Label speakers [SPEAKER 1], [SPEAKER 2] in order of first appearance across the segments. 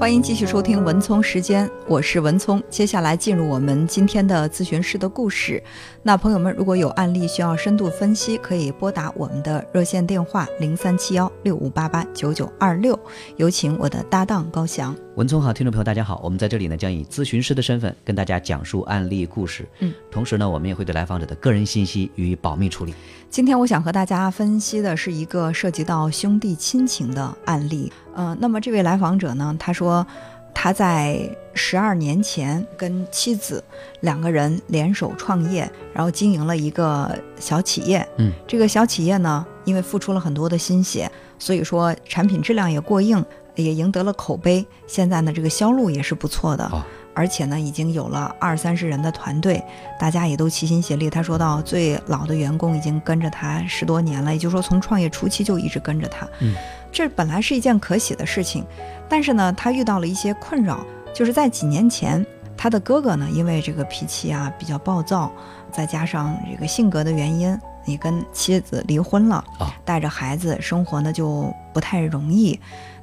[SPEAKER 1] 欢迎继续收听文聪时间，我是文聪。接下来进入我们今天的咨询师的故事。那朋友们，如果有案例需要深度分析，可以拨打我们的热线电话零三七幺六五八八九九二六。有请我的搭档高翔。
[SPEAKER 2] 文聪好，听众朋友大家好，我们在这里呢将以咨询师的身份跟大家讲述案例故事。
[SPEAKER 1] 嗯，
[SPEAKER 2] 同时呢，我们也会对来访者的个人信息予以保密处理。
[SPEAKER 1] 今天我想和大家分析的是一个涉及到兄弟亲情的案例。呃，那么这位来访者呢，他说他在十二年前跟妻子两个人联手创业，然后经营了一个小企业。
[SPEAKER 2] 嗯，
[SPEAKER 1] 这个小企业呢，因为付出了很多的心血，所以说产品质量也过硬，也赢得了口碑。现在呢，这个销路也是不错的。
[SPEAKER 2] 哦
[SPEAKER 1] 而且呢，已经有了二三十人的团队，大家也都齐心协力。他说到，最老的员工已经跟着他十多年了，也就是说，从创业初期就一直跟着他。
[SPEAKER 2] 嗯，
[SPEAKER 1] 这本来是一件可喜的事情，但是呢，他遇到了一些困扰，就是在几年前，他的哥哥呢，因为这个脾气啊比较暴躁，再加上这个性格的原因，也跟妻子离婚了，
[SPEAKER 2] 哦
[SPEAKER 1] 带着孩子生活呢就不太容易。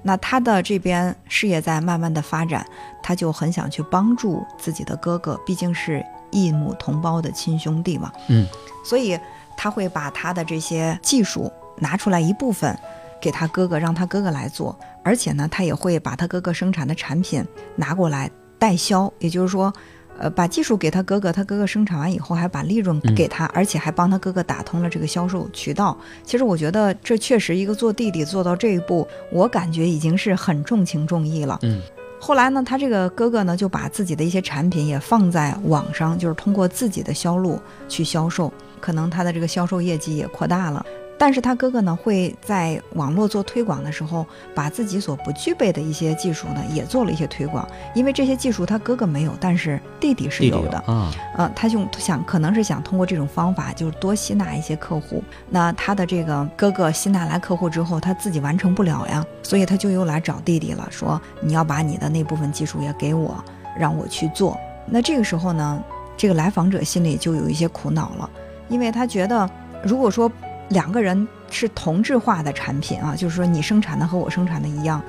[SPEAKER 1] 那他的这边事业在慢慢的发展，他就很想去帮助自己的哥哥，毕竟是异母同胞的亲兄弟嘛。
[SPEAKER 2] 嗯，
[SPEAKER 1] 所以他会把他的这些技术拿出来一部分给他哥哥，让他哥哥来做，而且呢，他也会把他哥哥生产的产品拿过来代销，也就是说。呃，把技术给他哥哥，他哥哥生产完以后还把利润给他，而且还帮他哥哥打通了这个销售渠道。其实我觉得这确实一个做弟弟做到这一步，我感觉已经是很重情重义了。
[SPEAKER 2] 嗯，
[SPEAKER 1] 后来呢，他这个哥哥呢就把自己的一些产品也放在网上，就是通过自己的销路去销售，可能他的这个销售业绩也扩大了。但是他哥哥呢会在网络做推广的时候，把自己所不具备的一些技术呢也做了一些推广，因为这些技术他哥哥没有，但是弟弟是有的。
[SPEAKER 2] 啊，
[SPEAKER 1] 呃，他就想可能是想通过这种方法，就是多吸纳一些客户。那他的这个哥哥吸纳来客户之后，他自己完成不了呀，所以他就又来找弟弟了，说你要把你的那部分技术也给我，让我去做。那这个时候呢，这个来访者心里就有一些苦恼了，因为他觉得如果说两个人是同质化的产品啊，就是说你生产的和我生产的一样，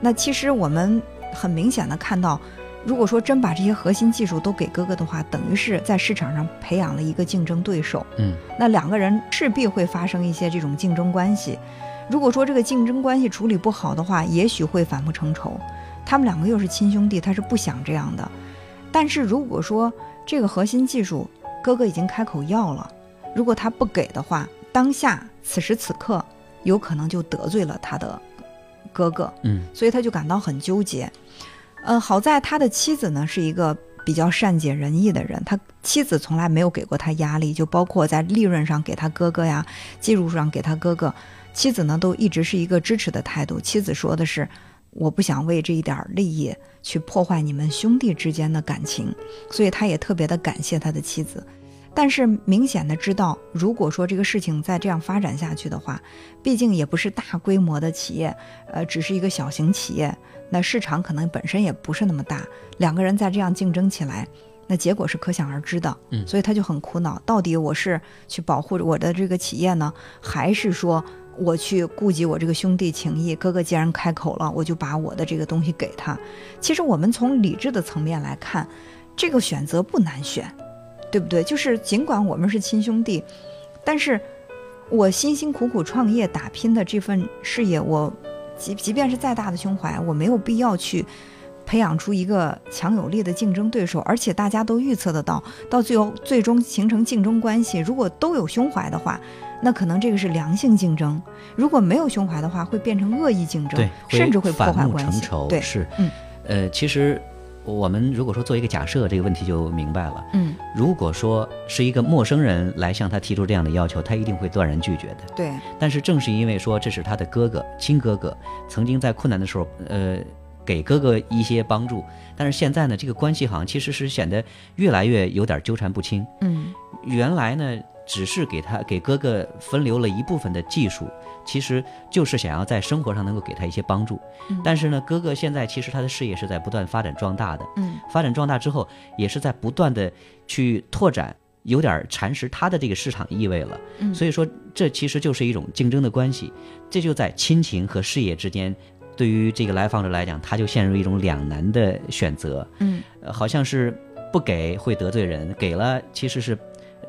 [SPEAKER 1] 那其实我们很明显的看到。如果说真把这些核心技术都给哥哥的话，等于是在市场上培养了一个竞争对手。
[SPEAKER 2] 嗯，
[SPEAKER 1] 那两个人势必会发生一些这种竞争关系。如果说这个竞争关系处理不好的话，也许会反目成仇。他们两个又是亲兄弟，他是不想这样的。但是如果说这个核心技术哥哥已经开口要了，如果他不给的话，当下此时此刻有可能就得罪了他的哥哥。
[SPEAKER 2] 嗯，
[SPEAKER 1] 所以他就感到很纠结。呃，好在他的妻子呢是一个比较善解人意的人，他妻子从来没有给过他压力，就包括在利润上给他哥哥呀，技术上给他哥哥，妻子呢都一直是一个支持的态度。妻子说的是，我不想为这一点利益去破坏你们兄弟之间的感情，所以他也特别的感谢他的妻子。但是明显的知道，如果说这个事情再这样发展下去的话，毕竟也不是大规模的企业，呃，只是一个小型企业，那市场可能本身也不是那么大，两个人再这样竞争起来，那结果是可想而知的。
[SPEAKER 2] 嗯
[SPEAKER 1] 所以他就很苦恼，到底我是去保护我的这个企业呢，还是说我去顾及我这个兄弟情谊？哥哥既然开口了，我就把我的这个东西给他。其实我们从理智的层面来看，这个选择不难选。对不对？就是尽管我们是亲兄弟，但是我辛辛苦苦创业打拼的这份事业，我即即便是再大的胸怀，我没有必要去培养出一个强有力的竞争对手，而且大家都预测得到，到最后最终形成竞争关系。如果都有胸怀的话，那可能这个是良性竞争；如果没有胸怀的话，会变成恶意竞争，，甚至会破坏关系。对，
[SPEAKER 2] 是，
[SPEAKER 1] 嗯，
[SPEAKER 2] 呃，其实我们如果说做一个假设，这个问题就明白了。
[SPEAKER 1] 嗯，
[SPEAKER 2] 如果说是一个陌生人来向他提出这样的要求，他一定会断然拒绝的。
[SPEAKER 1] 对，
[SPEAKER 2] 但是正是因为说这是他的哥哥，亲哥哥，曾经在困难的时候，呃，给哥哥一些帮助，但是现在呢，这个关系好像其实是显得越来越有点纠缠不清。
[SPEAKER 1] 嗯
[SPEAKER 2] 原来呢，只是给他给哥哥分流了一部分的技术，其实就是想要在生活上能够给他一些帮助。
[SPEAKER 1] 嗯。
[SPEAKER 2] 但是呢，哥哥现在其实他的事业是在不断发展壮大的，
[SPEAKER 1] 嗯。
[SPEAKER 2] 发展壮大之后，也是在不断的去拓展，有点蚕食他的这个市场意味了。
[SPEAKER 1] 嗯，
[SPEAKER 2] 所以说，这其实就是一种竞争的关系，这就在亲情和事业之间对于这个来访者来讲，他就陷入一种两难的选择，
[SPEAKER 1] 嗯。
[SPEAKER 2] 呃好像是不给会得罪人，给了其实是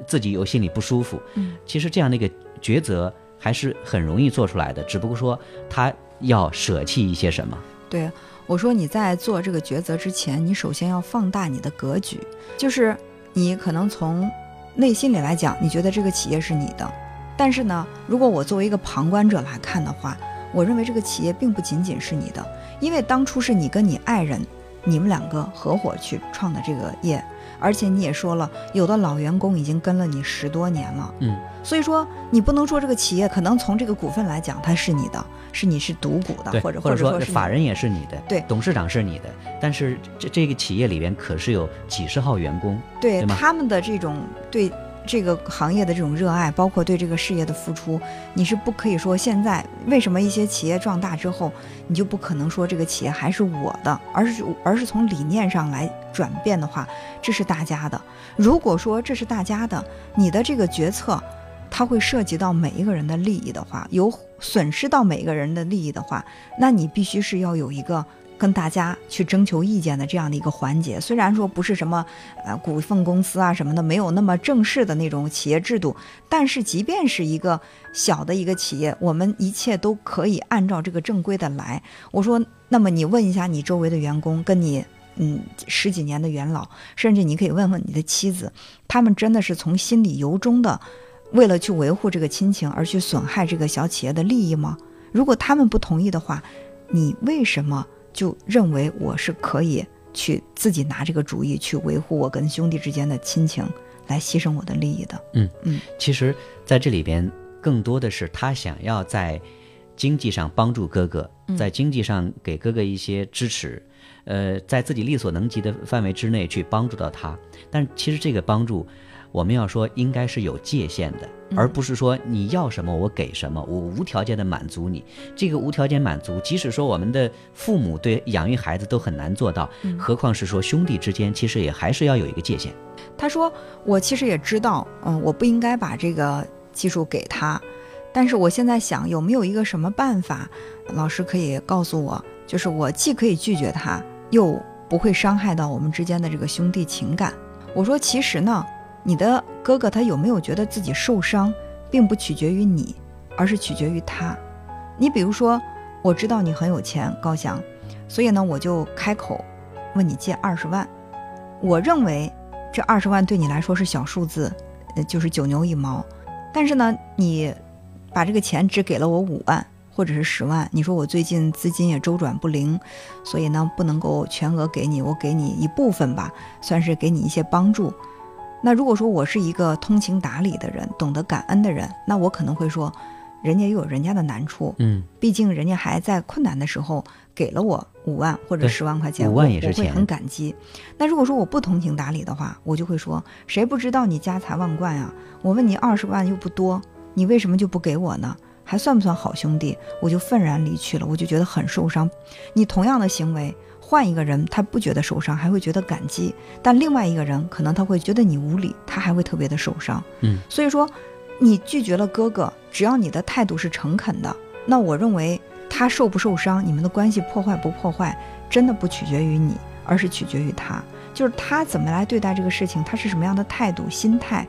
[SPEAKER 2] 自己有心里不舒服。
[SPEAKER 1] 嗯，
[SPEAKER 2] 其实这样的一个抉择还是很容易做出来的，只不过说他要舍弃一些什么。
[SPEAKER 1] 对，我说你在做这个抉择之前，你首先要放大你的格局，就是你可能从内心里来讲，你觉得这个企业是你的，但是呢，如果我作为一个旁观者来看的话，我认为这个企业并不仅仅是你的，因为当初是你跟你爱人，你们两个合伙去创的这个业，而且你也说了，有的老员工已经跟了你十多年了，
[SPEAKER 2] 嗯，
[SPEAKER 1] 所以说你不能说这个企业可能从这个股份来讲它是你的，是你是独股的，或者
[SPEAKER 2] 或者
[SPEAKER 1] 说
[SPEAKER 2] 法人也是你的，
[SPEAKER 1] 对。
[SPEAKER 2] 董事长是你的，但是这这个企业里边可是有几十号员工，
[SPEAKER 1] 对
[SPEAKER 2] 对
[SPEAKER 1] 他们的这种对这个行业的这种热爱，包括对这个事业的付出，你是不可以说现在为什么一些企业壮大之后，你就不可能说这个企业还是我的，而是而是从理念上来转变的话，这是大家的。如果说这是大家的，你的这个决策。它会涉及到每一个人的利益的话，有损失到每一个人的利益的话，那你必须是要有一个跟大家去征求意见的这样的一个环节。虽然说不是什么呃股份公司啊什么的，没有那么正式的那种企业制度，但是即便是一个小的一个企业，我们一切都可以按照这个正规的来。我说，那么你问一下你周围的员工，跟你。嗯，十几年的元老，甚至你可以问问你的妻子，他们真的是从心里由衷的，为了去维护这个亲情而去损害这个小企业的利益吗？如果他们不同意的话，你为什么就认为我是可以去自己拿这个主意去维护我跟兄弟之间的亲情，来牺牲我的利益的？
[SPEAKER 2] 嗯嗯其实在这里边更多的是他想要在经济上帮助哥哥，
[SPEAKER 1] 嗯
[SPEAKER 2] 在经济上给哥哥一些支持，呃，在自己力所能及的范围之内去帮助到他。但其实这个帮助，我们要说应该是有界限的，
[SPEAKER 1] 嗯
[SPEAKER 2] 而不是说你要什么我给什么，我无条件的满足你。这个无条件满足，即使说我们的父母对养育孩子都很难做到，
[SPEAKER 1] 嗯
[SPEAKER 2] 何况是说兄弟之间，其实也还是要有一个界限。
[SPEAKER 1] 他说：“我其实也知道，嗯，我不应该把这个技术给他，但是我现在想，有没有一个什么办法，老师可以告诉我，就是我既可以拒绝他，又不会伤害到我们之间的这个兄弟情感。”我说：“其实呢，你的哥哥他有没有觉得自己受伤，并不取决于你，而是取决于他。你比如说，我知道你很有钱，高翔，所以呢，我就开口问你借二十万。我认为这二十万对你来说是小数字，呃，就是九牛一毛。但是呢，你把这个钱只给了我五万或者是十万，你说我最近资金也周转不灵，所以呢不能够全额给你，我给你一部分吧，算是给你一些帮助。那如果说我是一个通情达理的人，懂得感恩的人，那我可能会说，人家也有人家的难处，
[SPEAKER 2] 嗯，
[SPEAKER 1] 毕竟人家还在困难的时候给了我五万或者十万块钱，
[SPEAKER 2] 五万
[SPEAKER 1] 我我会
[SPEAKER 2] 也是钱
[SPEAKER 1] 很感激。那如果说我不通情达理的话，我就会说，谁不知道你家财万贯啊？我问你二十万又不多，你为什么就不给我呢？还算不算好兄弟？我就愤然离去了，我就觉得很受伤。你同样的行为，换一个人他不觉得受伤，还会觉得感激；但另外一个人可能他会觉得你无理，他还会特别的受伤。
[SPEAKER 2] 嗯，
[SPEAKER 1] 所以说，你拒绝了哥哥，只要你的态度是诚恳的，那我认为他受不受伤，你们的关系破坏不破坏，真的不取决于你，而是取决于他。就是他怎么来对待这个事情，他是什么样的态度、心态，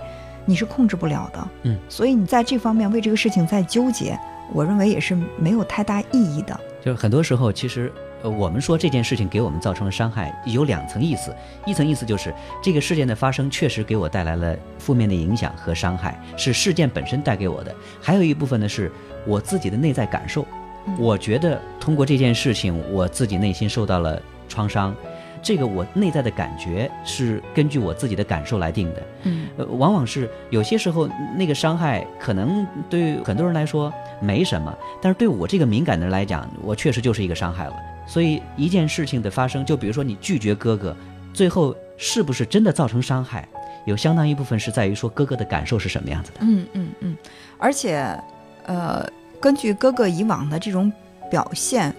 [SPEAKER 1] 你是控制不了的。
[SPEAKER 2] 嗯，
[SPEAKER 1] 所以你在这方面为这个事情在纠结，我认为也是没有太大意义的。
[SPEAKER 2] 就是很多时候，其实呃，我们说这件事情给我们造成了伤害，有两层意思。一层意思就是这个事件的发生确实给我带来了负面的影响和伤害，是事件本身带给我的；还有一部分呢，是我自己的内在感受。
[SPEAKER 1] 嗯
[SPEAKER 2] 我觉得通过这件事情，我自己内心受到了创伤。这个我内在的感觉是根据我自己的感受来定的。
[SPEAKER 1] 嗯
[SPEAKER 2] 呃，往往是有些时候那个伤害可能对很多人来说没什么，但是对我这个敏感的人来讲，我确实就是一个伤害了。所以一件事情的发生，就比如说你拒绝哥哥，最后是不是真的造成伤害，有相当一部分是在于说哥哥的感受是什么样子的。
[SPEAKER 1] 嗯嗯嗯，而且，呃，根据哥哥以往的这种表现，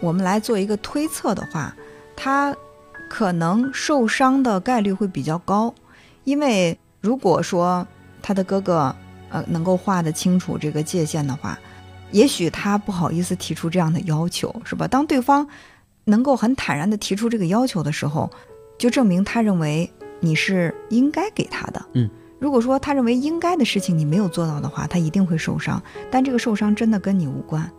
[SPEAKER 1] 我们来做一个推测的话，他可能受伤的概率会比较高，因为如果说他的哥哥呃能够划得清楚这个界限的话，也许他不好意思提出这样的要求，是吧？当对方能够很坦然地提出这个要求的时候，就证明他认为你是应该给他的。
[SPEAKER 2] 嗯，
[SPEAKER 1] 如果说他认为应该的事情你没有做到的话，他一定会受伤。但这个受伤真的跟你无关。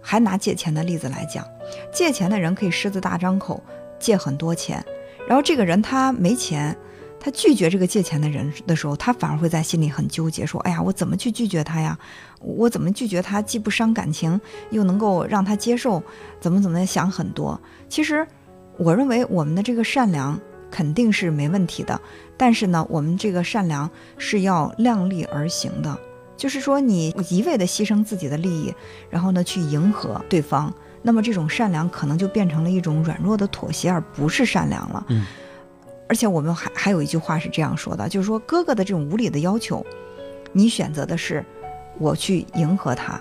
[SPEAKER 1] 还拿借钱的例子来讲，借钱的人可以狮子大张口借很多钱，然后这个人他没钱。他拒绝这个借钱的人的时候，他反而会在心里很纠结，说：“哎呀，我怎么去拒绝他呀？我怎么拒绝他，既不伤感情，又能够让他接受？怎么怎么想很多？其实，我认为我们的这个善良肯定是没问题的，但是呢，我们这个善良是要量力而行的。就是说，你一味的牺牲自己的利益，然后呢去迎合对方，那么这种善良可能就变成了一种软弱的妥协，而不是善良了。”
[SPEAKER 2] 嗯。
[SPEAKER 1] 而且我们还还有一句话是这样说的，就是说哥哥的这种无理的要求，你选择的是我去迎合他。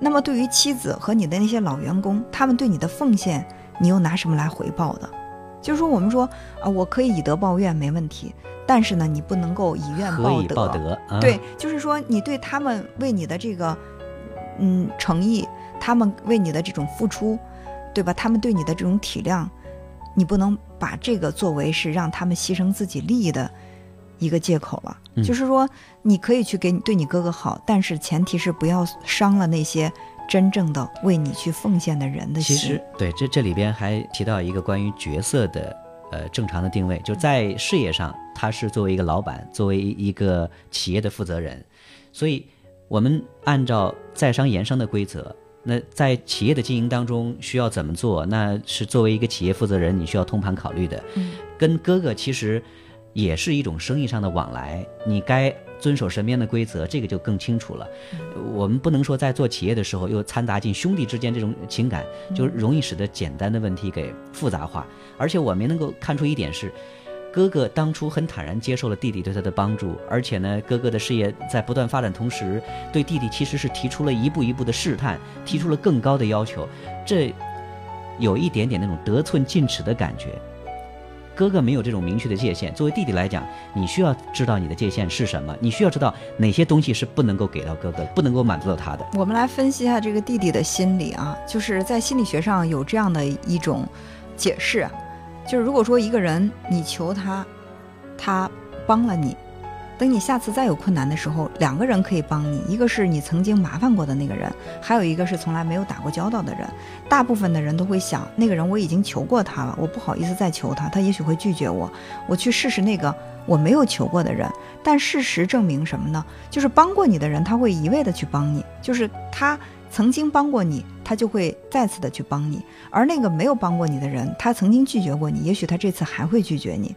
[SPEAKER 1] 那么对于妻子和你的那些老员工，他们对你的奉献，你又拿什么来回报的？就是说我们说啊，我可以以德报怨没问题，但是呢，你不能够以怨
[SPEAKER 2] 报
[SPEAKER 1] 德。
[SPEAKER 2] 报德。
[SPEAKER 1] 对，就是说你对他们为你的这个嗯诚意，他们为你的这种付出，对吧？他们对你的这种体谅。你不能把这个作为是让他们牺牲自己利益的一个借口了。就是说，你可以去给你对你哥哥好，但是前提是不要伤了那些真正的为你去奉献的人的
[SPEAKER 2] 心。其实，对这这里边还提到一个关于角色的呃正常的定位，就在事业上，他是作为一个老板，作为一个企业的负责人，所以我们按照在商言商的规则。那在企业的经营当中需要怎么做？那是作为一个企业负责人，你需要通盘考虑的。
[SPEAKER 1] 嗯，
[SPEAKER 2] 跟哥哥其实也是一种生意上的往来，你该遵守什么样的规则，这个就更清楚了。我们不能说在做企业的时候又掺杂进兄弟之间这种情感，就容易使得简单的问题给复杂化。而且我们能够看出一点是。哥哥当初很坦然接受了弟弟对他的帮助，而且呢，哥哥的事业在不断发展同时，对弟弟其实是提出了一步一步的试探，提出了更高的要求，这有一点点那种得寸进尺的感觉。哥哥没有这种明确的界限，作为弟弟来讲，你需要知道你的界限是什么，你需要知道哪些东西是不能够给到哥哥，不能够满足到他的。
[SPEAKER 1] 我们来分析一下这个弟弟的心理啊，就是在心理学上有这样的一种解释。就是如果说一个人你求他，他帮了你，等你下次再有困难的时候，两个人可以帮你，一个是你曾经麻烦过的那个人，还有一个是从来没有打过交道的人。大部分的人都会想，那个人我已经求过他了，我不好意思再求他，他也许会拒绝我，我去试试那个我没有求过的人。但事实证明什么呢？就是帮过你的人，他会一味的去帮你，就是他。曾经帮过你，他就会再次的去帮你；而那个没有帮过你的人，他曾经拒绝过你，也许他这次还会拒绝你。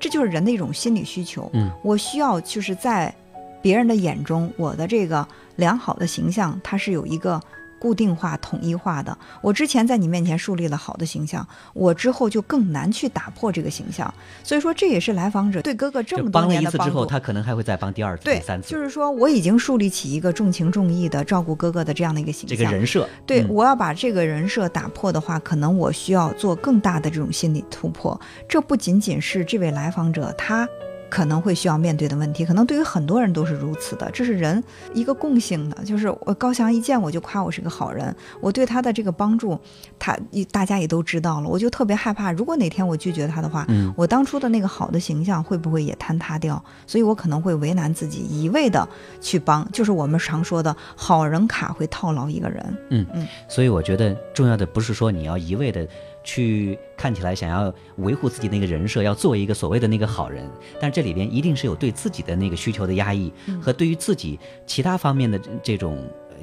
[SPEAKER 1] 这就是人的一种心理需求。
[SPEAKER 2] 嗯，
[SPEAKER 1] 我需要就是在别人的眼中，我的这个良好的形象，它是有一个。固定化、统一化的。我之前在你面前树立了好的形象，我之后就更难去打破这个形象。所以说，这也是来访者对哥哥这么多年的
[SPEAKER 2] 帮了一次之后，他可能还会再帮第二次、第三次。
[SPEAKER 1] 就是说，我已经树立起一个重情重义的照顾哥哥的这样的一个形象，
[SPEAKER 2] 这个人设。
[SPEAKER 1] 对，我要把这个人设打破的话，可能我需要做更大的这种心理突破。这不仅仅是这位来访者他。可能会需要面对的问题，可能对于很多人都是如此的，这是人一个共性的。就是我高翔一见我就夸我是个好人，我对他的这个帮助，他大家也都知道了，我就特别害怕，如果哪天我拒绝他的话，
[SPEAKER 2] 嗯，
[SPEAKER 1] 我当初的那个好的形象会不会也坍塌掉？所以我可能会为难自己，一味的去帮，就是我们常说的好人卡会套牢一个人。
[SPEAKER 2] 嗯嗯，所以我觉得重要的不是说你要一味的。去看起来想要维护自己那个人设，要做一个所谓的那个好人，但这里边一定是有对自己的那个需求的压抑和对于自己其他方面的这种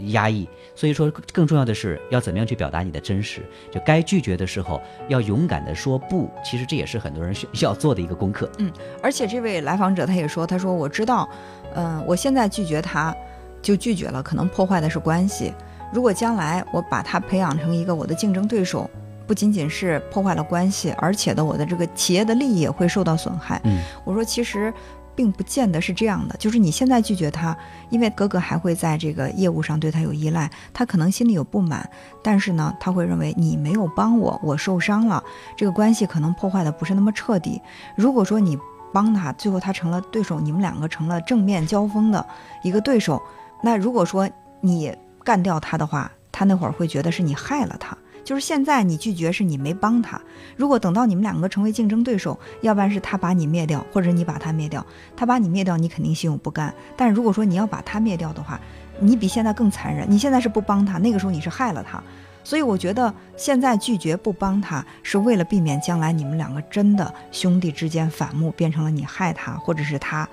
[SPEAKER 2] 压抑。所以说，更重要的是要怎么样去表达你的真实。就该拒绝的时候，要勇敢的说不。其实这也是很多人需 要做的一个功课。
[SPEAKER 1] 嗯，而且这位来访者他也说，他说我知道，嗯，我现在拒绝他，就拒绝了，可能破坏的是关系。如果将来我把他培养成一个我的竞争对手。不仅仅是破坏了关系，而且的我的这个企业的利益也会受到损害。
[SPEAKER 2] 嗯，
[SPEAKER 1] 我说其实并不见得是这样的，就是你现在拒绝他，因为哥哥还会在这个业务上对他有依赖，他可能心里有不满，但是呢，他会认为你没有帮我，我受伤了，这个关系可能破坏的不是那么彻底。如果说你帮他，最后他成了对手，你们两个成了正面交锋的一个对手，那如果说你。干掉他的话，他那会儿会觉得是你害了他。就是现在你拒绝是你没帮他。如果等到你们两个成为竞争对手，要不然是他把你灭掉，或者你把他灭掉。他把你灭掉，你肯定心有不甘。但如果说你要把他灭掉的话，你比现在更残忍。你现在是不帮他，那个时候你是害了他。所以我觉得现在拒绝不帮他，是为了避免将来你们两个真的兄弟之间反目，变成了你害他，或者是他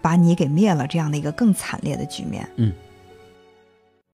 [SPEAKER 1] 把你给灭了这样的一个更惨烈的局面。
[SPEAKER 2] 嗯